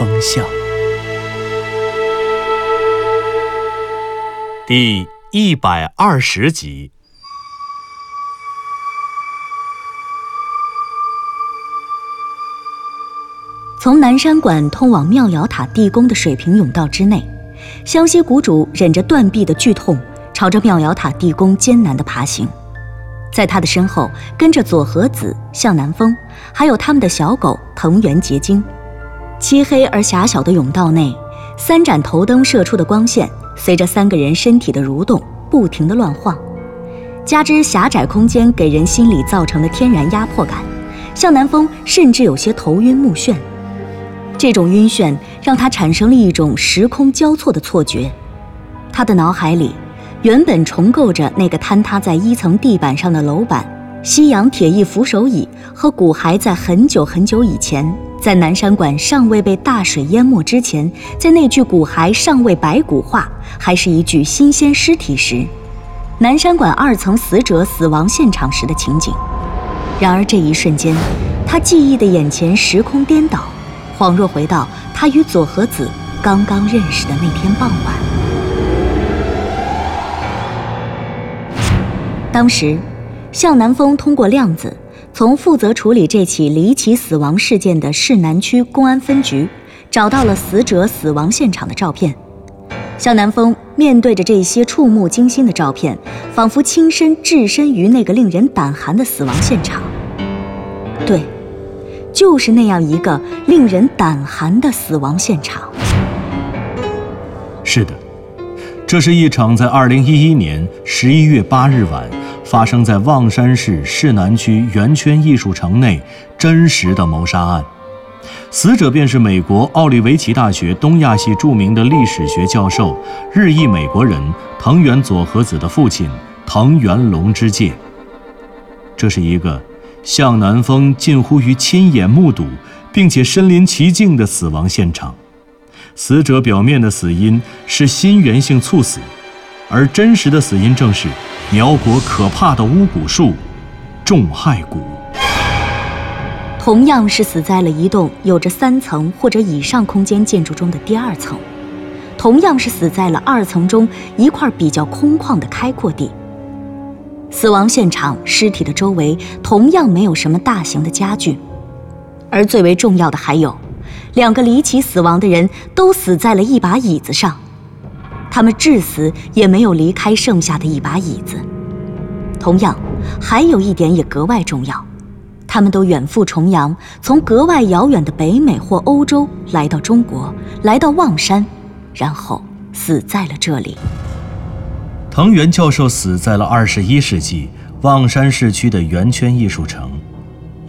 风向》第一百二十集。从南山馆通往妙瑶塔地宫的水平甬道之内，湘西谷主忍着断臂的剧痛，朝着妙瑶塔地宫艰难的爬行。在他的身后跟着左和子、向南风，还有他们的小狗藤原结晶。漆黑而狭小的甬道内，三盏头灯射出的光线随着三个人身体的蠕动不停地乱晃，加之狭窄空间给人心理造成的天然压迫感，向南风甚至有些头晕目眩。这种晕眩让他产生了一种时空交错的错觉，他的脑海里原本重构着那个坍塌在一层地板上的楼板、西洋铁艺扶手椅和骨骸，在很久很久以前，在南山馆尚未被大水淹没之前，在那具骨骸尚未白骨化，还是一具新鲜尸体时，南山馆二层死者死亡现场时的情景。然而这一瞬间，他记忆的眼前时空颠倒。恍若回到他与佐和子刚刚认识的那天傍晚。当时，向南风通过量子，从负责处理这起离奇死亡事件的市南区公安分局找到了死者死亡现场的照片。向南风面对着这些触目惊心的照片，仿佛亲身置身于那个令人胆寒的死亡现场。对。就是那样一个令人胆寒的死亡现场。是的，这是一场在二零一一年十一月八日晚发生在望山市市南区圆圈艺术城内真实的谋杀案。死者便是美国奥利维奇大学东亚系著名的历史学教授、日裔美国人藤原佐和子的父亲藤原龙之介。这是一个。向南风近乎于亲眼目睹，并且身临其境的死亡现场。死者表面的死因是心源性猝死，而真实的死因正是苗国可怕的巫蛊术——重害蛊。同样是死在了一栋有着三层或者以上空间建筑中的第二层，同样是死在了二层中一块比较空旷的开阔地。死亡现场尸体的周围同样没有什么大型的家具，而最为重要的还有，两个离奇死亡的人都死在了一把椅子上，他们至死也没有离开剩下的一把椅子。同样，还有一点也格外重要，他们都远赴重洋，从格外遥远的北美或欧洲来到中国，来到望山，然后死在了这里。藤原教授死在了二十一世纪望山市区的圆圈艺术城。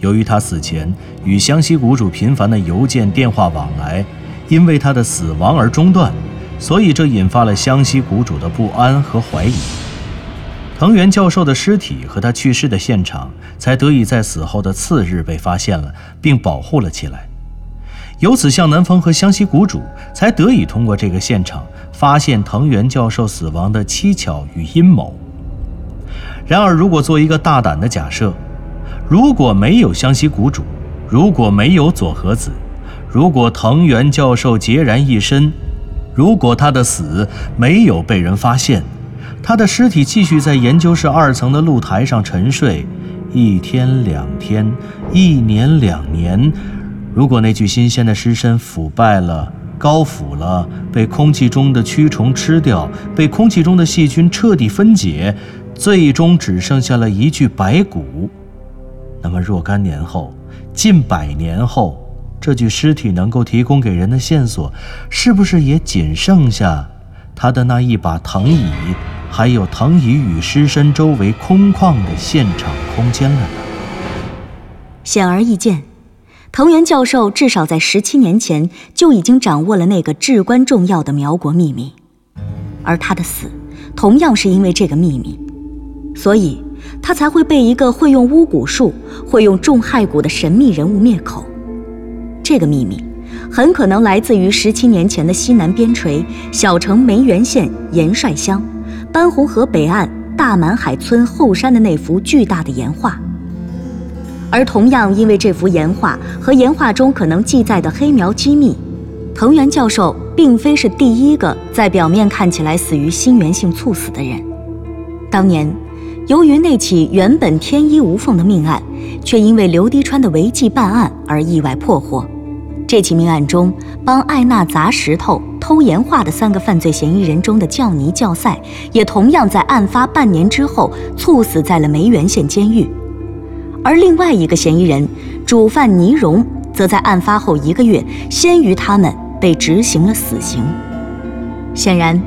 由于他死前与湘西谷主频繁的邮件、电话往来，因为他的死亡而中断，所以这引发了湘西谷主的不安和怀疑。藤原教授的尸体和他去世的现场才得以在死后的次日被发现了，并保护了起来。由此，向南风和湘西谷主才得以通过这个现场。发现藤原教授死亡的蹊跷与阴谋。然而，如果做一个大胆的假设，如果没有湘西谷主，如果没有佐和子，如果藤原教授孑然一身，如果他的死没有被人发现，他的尸体继续在研究室二层的露台上沉睡，一天两天，一年两年，如果那具新鲜的尸身腐败了。高腐了，被空气中的蛆虫吃掉，被空气中的细菌彻底分解，最终只剩下了一具白骨。那么若干年后，近百年后，这具尸体能够提供给人的线索，是不是也仅剩下他的那一把藤椅，还有藤椅与尸身周围空旷的现场空间了呢？显而易见。藤原教授至少在十七年前就已经掌握了那个至关重要的苗国秘密，而他的死，同样是因为这个秘密，所以他才会被一个会用巫蛊术、会用重害蛊的神秘人物灭口。这个秘密，很可能来自于十七年前的西南边陲小城梅园县盐帅乡，班洪河北岸大满海村后山的那幅巨大的岩画。而同样因为这幅岩画和岩画中可能记载的黑苗机密，藤原教授并非是第一个在表面看起来死于心源性猝死的人。当年，由于那起原本天衣无缝的命案，却因为刘滴川的违纪办案而意外破获。这起命案中，帮艾娜砸石头、偷岩画的三个犯罪嫌疑人中的教尼教赛，也同样在案发半年之后猝死在了梅园县监狱。而另外一个嫌疑人主犯倪荣，则在案发后一个月，先于他们被执行了死刑。显然，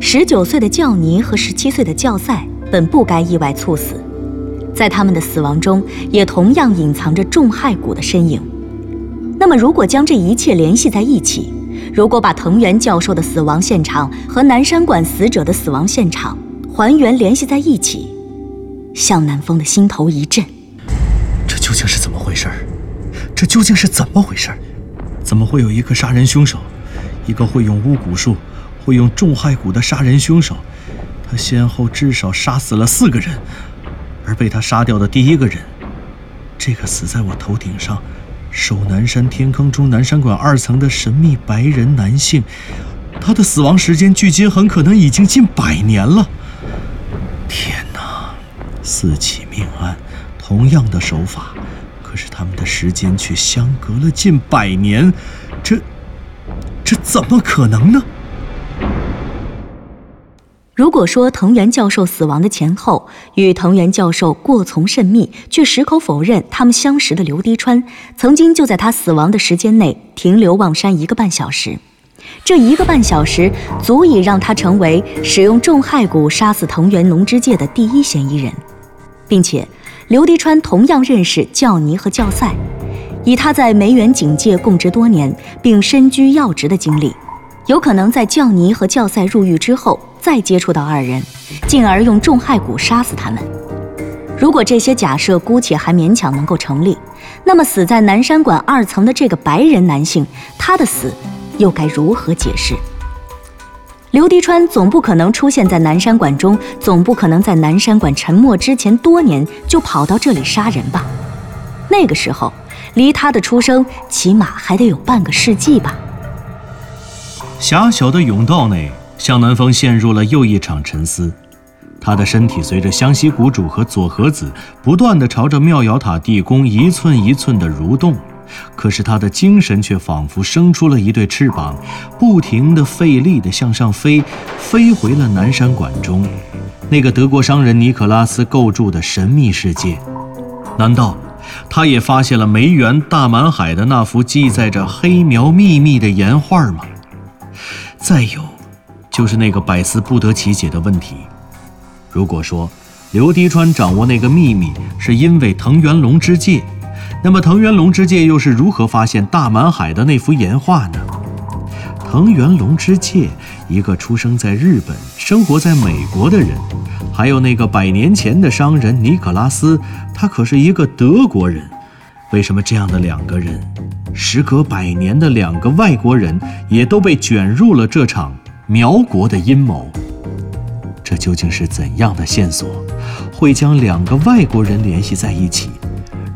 十九岁的教尼和十七岁的教赛本不该意外猝死，在他们的死亡中，也同样隐藏着重害骨的身影。那么，如果将这一切联系在一起，如果把藤原教授的死亡现场和南山馆死者的死亡现场还原联系在一起，向南风的心头一震。这究竟是怎么回事？这究竟是怎么回事？怎么会有一个杀人凶手，一个会用巫蛊术、会用重害骨的杀人凶手？他先后至少杀死了四个人，而被他杀掉的第一个人，这个死在我头顶上、守南山天坑中南山馆二层的神秘白人男性，他的死亡时间距今很可能已经近百年了。天哪！四起命案。同样的手法，可是他们的时间却相隔了近百年，这这怎么可能呢？如果说藤原教授死亡的前后与藤原教授过从甚密，却矢口否认他们相识的刘滴川曾经就在他死亡的时间内停留望山一个半小时，这一个半小时足以让他成为使用重害骨杀死藤原龙之介的第一嫌疑人，并且。刘迪川同样认识教尼和教赛，以他在梅园警界供职多年并身居要职的经历，有可能在教尼和教赛入狱之后再接触到二人，进而用重害蛊杀死他们。如果这些假设姑且还勉强能够成立，那么死在南山馆二层的这个白人男性，他的死又该如何解释？刘迪川总不可能出现在南山馆中，总不可能在南山馆沉没之前多年就跑到这里杀人吧？那个时候，离他的出生起码还得有半个世纪吧。狭小的甬道内，向南风陷入了又一场沉思。他的身体随着湘西谷主和佐和子不断地朝着妙瑶塔地宫一寸一寸地蠕动。可是他的精神却仿佛生出了一对翅膀，不停地费力地向上飞，飞回了南山馆中，那个德国商人尼可拉斯构筑的神秘世界。难道他也发现了梅园大满海的那幅记载着黑苗秘密的岩画吗？再有，就是那个百思不得其解的问题：如果说刘迪川掌握那个秘密是因为藤原龙之介，那么藤原龙之介又是如何发现大满海的那幅岩画呢？藤原龙之介，一个出生在日本、生活在美国的人，还有那个百年前的商人尼可拉斯，他可是一个德国人。为什么这样的两个人，时隔百年的两个外国人，也都被卷入了这场苗国的阴谋？这究竟是怎样的线索，会将两个外国人联系在一起？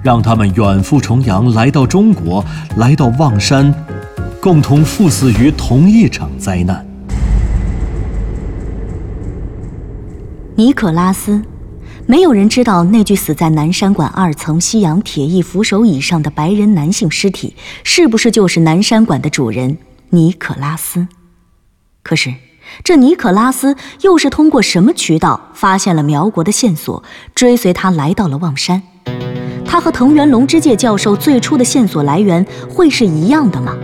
让他们远赴重洋，来到中国，来到望山，共同赴死于同一场灾难。尼可拉斯，没有人知道那具死在南山馆二层西洋铁艺扶手椅上的白人男性尸体，是不是就是南山馆的主人尼可拉斯？可是，这尼可拉斯又是通过什么渠道发现了苗国的线索，追随他来到了望山？他和藤原龙之介教授最初的线索来源会是一样的吗？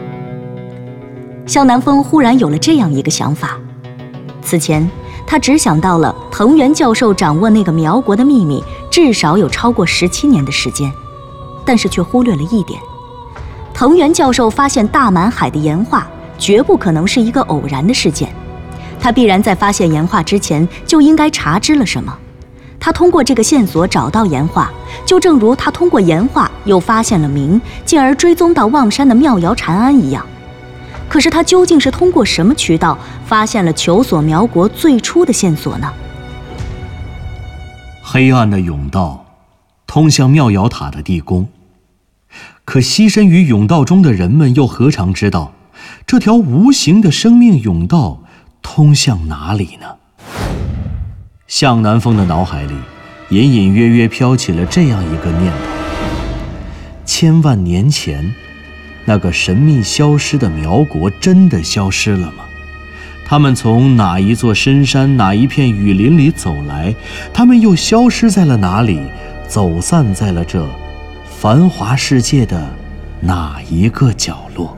向南风忽然有了这样一个想法。此前，他只想到了藤原教授掌握那个苗国的秘密至少有超过十七年的时间，但是却忽略了一点：藤原教授发现大满海的岩画，绝不可能是一个偶然的事件。他必然在发现岩画之前就应该查知了什么。他通过这个线索找到岩画，就正如他通过岩画又发现了明，进而追踪到望山的妙瑶禅庵一样。可是他究竟是通过什么渠道发现了求索苗国最初的线索呢？黑暗的甬道，通向妙瑶塔的地宫。可栖身于甬道中的人们又何尝知道，这条无形的生命甬道通向哪里呢？向南风的脑海里，隐隐约约飘起了这样一个念头：千万年前，那个神秘消失的苗国真的消失了吗？他们从哪一座深山、哪一片雨林里走来？他们又消失在了哪里？走散在了这繁华世界的哪一个角落？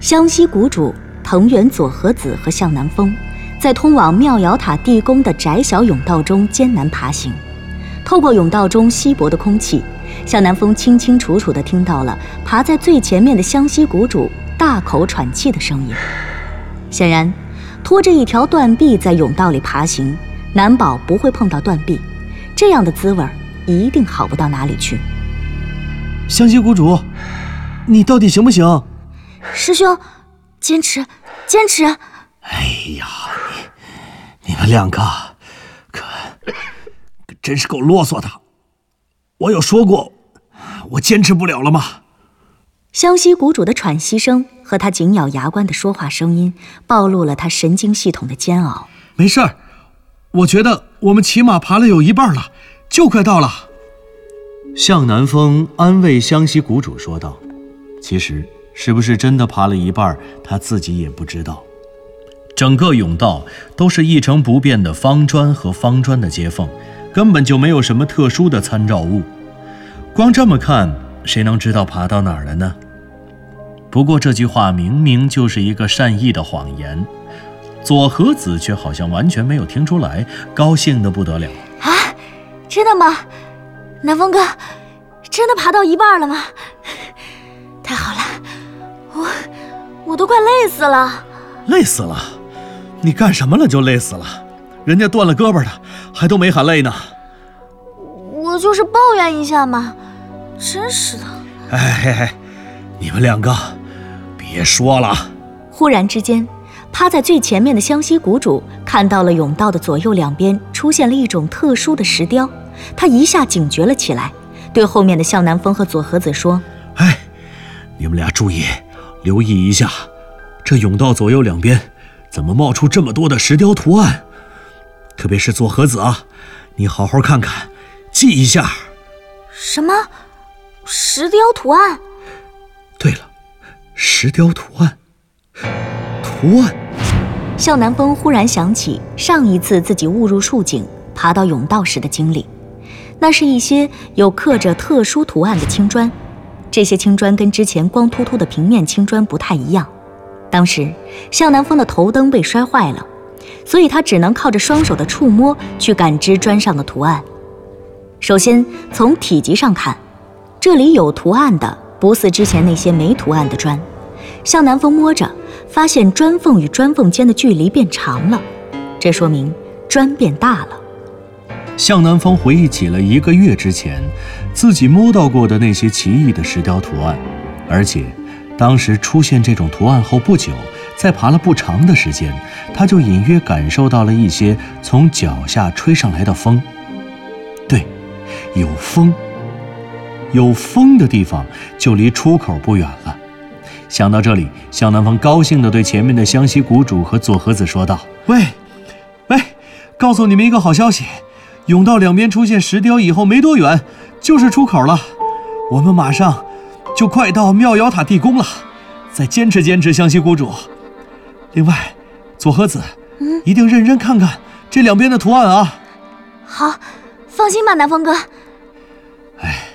湘西谷主藤原佐和子和向南风。在通往妙瑶塔地宫的窄小甬道中艰难爬行，透过甬道中稀薄的空气，向南风清清楚楚地听到了爬在最前面的湘西谷主大口喘气的声音。显然，拖着一条断臂在甬道里爬行，难保不会碰到断臂，这样的滋味一定好不到哪里去。湘西谷主，你到底行不行？师兄，坚持，坚持。哎呀！你们两个，可真是够啰嗦的。我有说过，我坚持不了了吗？湘西谷主的喘息声和他紧咬牙关的说话声音，暴露了他神经系统的煎熬。没事儿，我觉得我们起码爬了有一半了，就快到了。向南风安慰湘西谷主说道：“其实，是不是真的爬了一半，他自己也不知道。”整个甬道都是一成不变的方砖和方砖的接缝，根本就没有什么特殊的参照物。光这么看，谁能知道爬到哪儿了呢？不过这句话明明就是一个善意的谎言，左和子却好像完全没有听出来，高兴得不得了。啊，真的吗？南风哥，真的爬到一半了吗？太好了，我我都快累死了。累死了。你干什么了就累死了？人家断了胳膊的，还都没喊累呢。我就是抱怨一下嘛，真是的。哎嘿嘿，你们两个别说了。忽然之间，趴在最前面的湘西谷主看到了甬道的左右两边出现了一种特殊的石雕，他一下警觉了起来，对后面的向南风和左和子说：“哎，你们俩注意，留意一下，这甬道左右两边。”怎么冒出这么多的石雕图案？特别是左和子啊，你好好看看，记一下。什么？石雕图案？对了，石雕图案。图案。向南风忽然想起上一次自己误入树井、爬到甬道时的经历，那是一些有刻着特殊图案的青砖，这些青砖跟之前光秃秃的平面青砖不太一样。当时向南风的头灯被摔坏了，所以他只能靠着双手的触摸去感知砖上的图案。首先从体积上看，这里有图案的不似之前那些没图案的砖。向南风摸着，发现砖缝与砖缝间的距离变长了，这说明砖变大了。向南风回忆起了一个月之前自己摸到过的那些奇异的石雕图案，而且。当时出现这种图案后不久，在爬了不长的时间，他就隐约感受到了一些从脚下吹上来的风。对，有风，有风的地方就离出口不远了。想到这里，向南风高兴地对前面的湘西谷主和左和子说道：“喂，喂，告诉你们一个好消息，甬道两边出现石雕以后没多远，就是出口了。我们马上。”就快到妙瑶塔地宫了，再坚持坚持，湘西谷主。另外，左和子，嗯，一定认真看看这两边的图案啊。好，放心吧，南风哥。哎，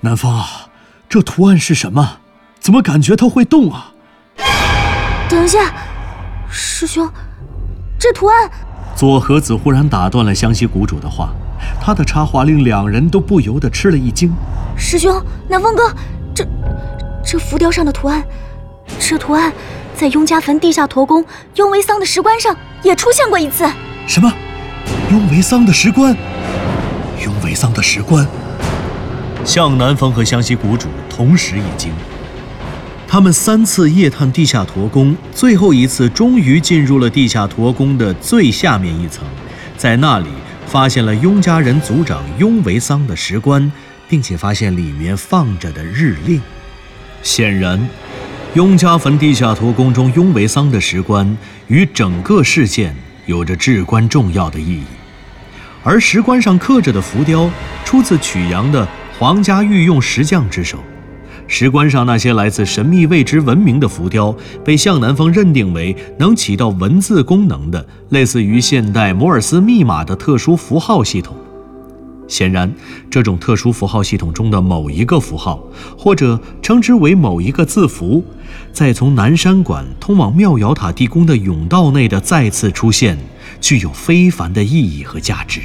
南风啊，这图案是什么？怎么感觉它会动啊？等一下，师兄，这图案……左和子忽然打断了湘西谷主的话，他的插话令两人都不由得吃了一惊。师兄，南风哥，这这浮雕上的图案，这图案在雍家坟地下驼宫雍维桑的石棺上也出现过一次。什么？雍维桑的石棺？雍维桑的石棺？向南风和湘西谷主同时一惊。他们三次夜探地下驼宫，最后一次终于进入了地下驼宫的最下面一层，在那里发现了雍家人族长雍维桑的石棺，并且发现里面放着的日令。显然，雍家坟地下驼宫中雍维桑的石棺与整个事件有着至关重要的意义，而石棺上刻着的浮雕出自曲阳的皇家御用石匠之手。石棺上那些来自神秘未知文明的浮雕，被向南风认定为能起到文字功能的，类似于现代摩尔斯密码的特殊符号系统。显然，这种特殊符号系统中的某一个符号，或者称之为某一个字符，在从南山馆通往妙瑶塔地宫的甬道内的再次出现，具有非凡的意义和价值。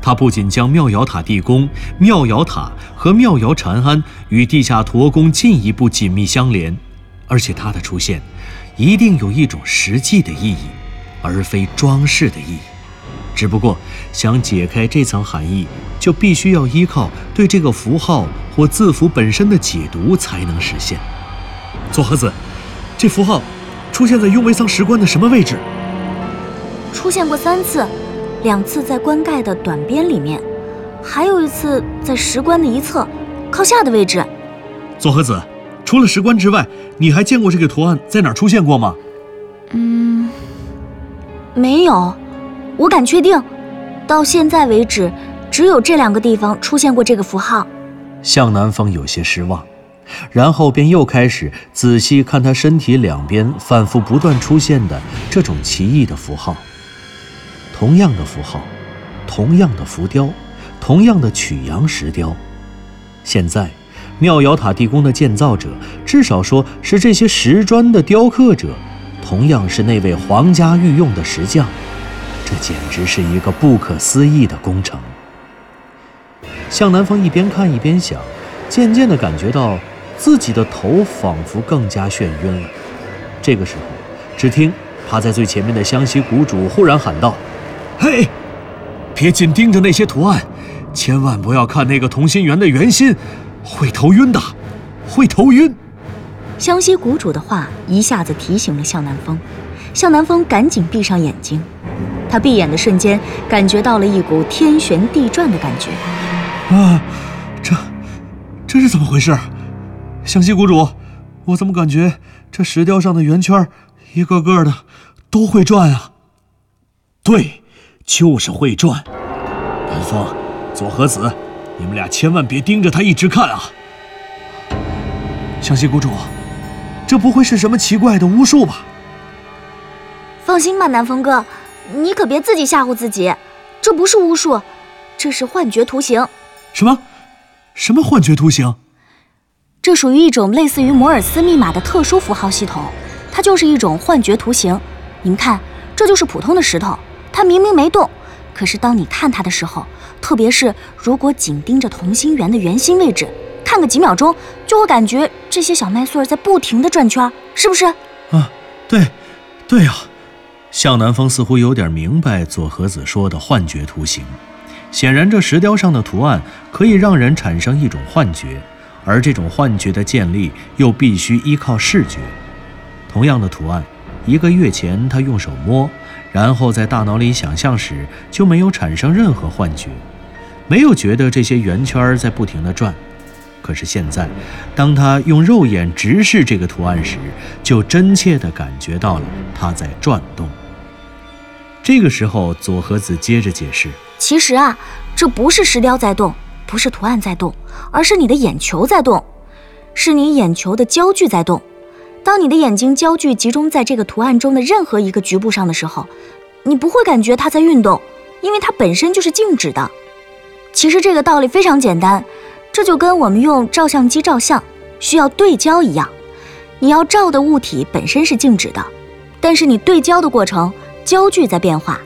它不仅将妙瑶塔地宫、妙瑶塔和妙瑶禅庵与地下驼宫进一步紧密相连，而且它的出现一定有一种实际的意义，而非装饰的意义。只不过，想解开这层含义，就必须要依靠对这个符号或字符本身的解读才能实现。左和子，这符号出现在雍维桑石棺的什么位置？出现过三次。两次在棺盖的短边里面，还有一次在石棺的一侧，靠下的位置。左和子，除了石棺之外，你还见过这个图案在哪儿出现过吗？嗯，没有。我敢确定，到现在为止，只有这两个地方出现过这个符号。向南风有些失望，然后便又开始仔细看他身体两边反复不断出现的这种奇异的符号。同样的符号，同样的浮雕，同样的曲阳石雕。现在，妙瑶塔地宫的建造者，至少说是这些石砖的雕刻者，同样是那位皇家御用的石匠。这简直是一个不可思议的工程。向南风一边看一边想，渐渐地感觉到自己的头仿佛更加眩晕了。这个时候，只听趴在最前面的湘西谷主忽然喊道。嘿，别紧盯着那些图案，千万不要看那个同心圆的圆心，会头晕的，会头晕。湘西谷主的话一下子提醒了向南风，向南风赶紧闭上眼睛。他闭眼的瞬间，感觉到了一股天旋地转的感觉。啊，这这是怎么回事？湘西谷主，我怎么感觉这石雕上的圆圈一个个的都会转啊？对。就是会转，南风，左和子，你们俩千万别盯着他一直看啊！湘西谷主，这不会是什么奇怪的巫术吧？放心吧，南风哥，你可别自己吓唬自己，这不是巫术，这是幻觉图形。什么？什么幻觉图形？这属于一种类似于摩尔斯密码的特殊符号系统，它就是一种幻觉图形。你们看，这就是普通的石头。它明明没动，可是当你看它的时候，特别是如果紧盯着同心圆的圆心位置，看个几秒钟，就会感觉这些小麦穗在不停的转圈，是不是？啊，对，对呀。向南风似乎有点明白左和子说的幻觉图形。显然，这石雕上的图案可以让人产生一种幻觉，而这种幻觉的建立又必须依靠视觉。同样的图案，一个月前他用手摸。然后在大脑里想象时，就没有产生任何幻觉，没有觉得这些圆圈在不停地转。可是现在，当他用肉眼直视这个图案时，就真切地感觉到了它在转动。这个时候，佐和子接着解释：“其实啊，这不是石雕在动，不是图案在动，而是你的眼球在动，是你眼球的焦距在动。”当你的眼睛焦距集中在这个图案中的任何一个局部上的时候，你不会感觉它在运动，因为它本身就是静止的。其实这个道理非常简单，这就跟我们用照相机照相需要对焦一样，你要照的物体本身是静止的，但是你对焦的过程焦距在变化。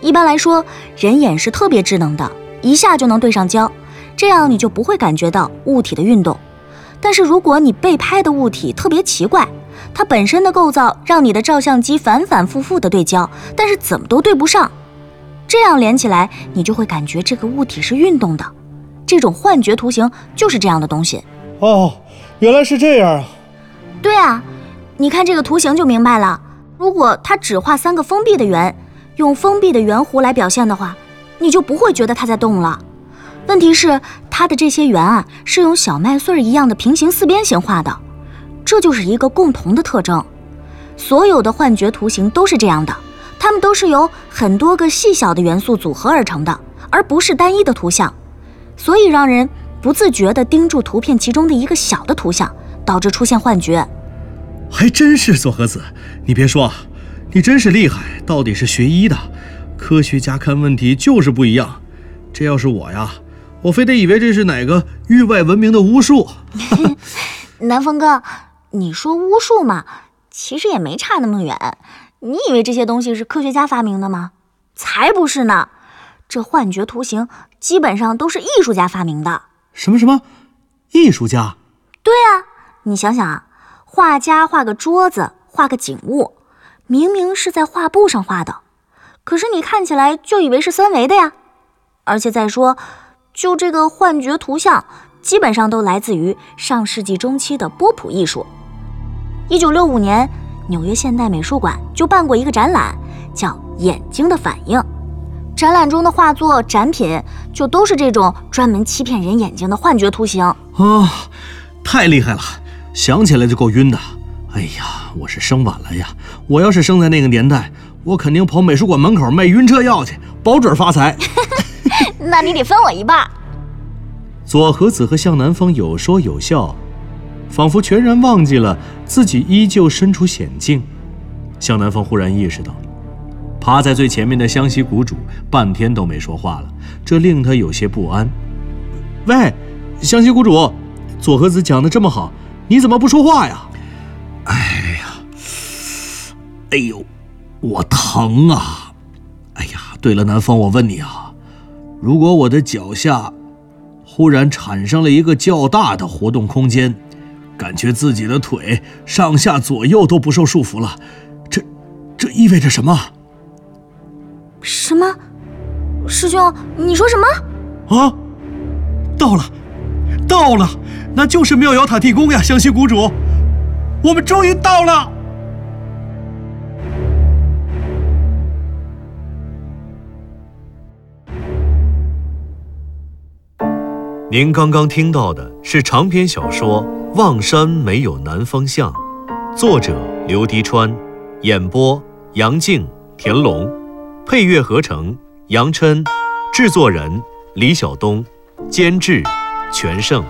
一般来说，人眼是特别智能的，一下就能对上焦，这样你就不会感觉到物体的运动。但是如果你被拍的物体特别奇怪，它本身的构造让你的照相机反反复复的对焦，但是怎么都对不上，这样连起来，你就会感觉这个物体是运动的。这种幻觉图形就是这样的东西。哦，原来是这样啊！对啊，你看这个图形就明白了。如果它只画三个封闭的圆，用封闭的圆弧来表现的话，你就不会觉得它在动了。问题是它的这些圆啊，是用小麦穗一样的平行四边形画的，这就是一个共同的特征。所有的幻觉图形都是这样的，它们都是由很多个细小的元素组合而成的，而不是单一的图像，所以让人不自觉地盯住图片其中的一个小的图像，导致出现幻觉。还真是佐和子，你别说，你真是厉害。到底是学医的，科学家看问题就是不一样。这要是我呀，我非得以为这是哪个域外文明的巫术。南风哥，你说巫术嘛，其实也没差那么远。你以为这些东西是科学家发明的吗？才不是呢！这幻觉图形基本上都是艺术家发明的。什么什么？艺术家？对啊，你想想啊。画家画个桌子，画个景物，明明是在画布上画的，可是你看起来就以为是三维的呀。而且再说，就这个幻觉图像，基本上都来自于上世纪中期的波普艺术。一九六五年，纽约现代美术馆就办过一个展览，叫《眼睛的反应》。展览中的画作展品就都是这种专门欺骗人眼睛的幻觉图形啊！太厉害了！想起来就够晕的。哎呀，我是生晚了呀！我要是生在那个年代，我肯定跑美术馆门口卖晕车药去，保准发财。那你得分我一半。左和子和向南风有说有笑，仿佛全然忘记了自己依旧身处险境。向南风忽然意识到，趴在最前面的湘西谷主半天都没说话了，这令他有些不安。喂，湘西谷主，左和子讲的这么好。你怎么不说话呀？哎呀，哎呦，我疼啊！哎呀，对了，南风，我问你啊，如果我的脚下忽然产生了一个较大的活动空间，感觉自己的腿上下左右都不受束缚了，这这意味着什么？什么？师兄，你说什么？啊！到了，到了！那就是妙瑶塔地宫呀，湘西谷主，我们终于到了。您刚刚听到的是长篇小说《望山没有南方向》，作者刘迪川，演播杨静、田龙，配乐合成杨琛，制作人李晓东，监制全胜。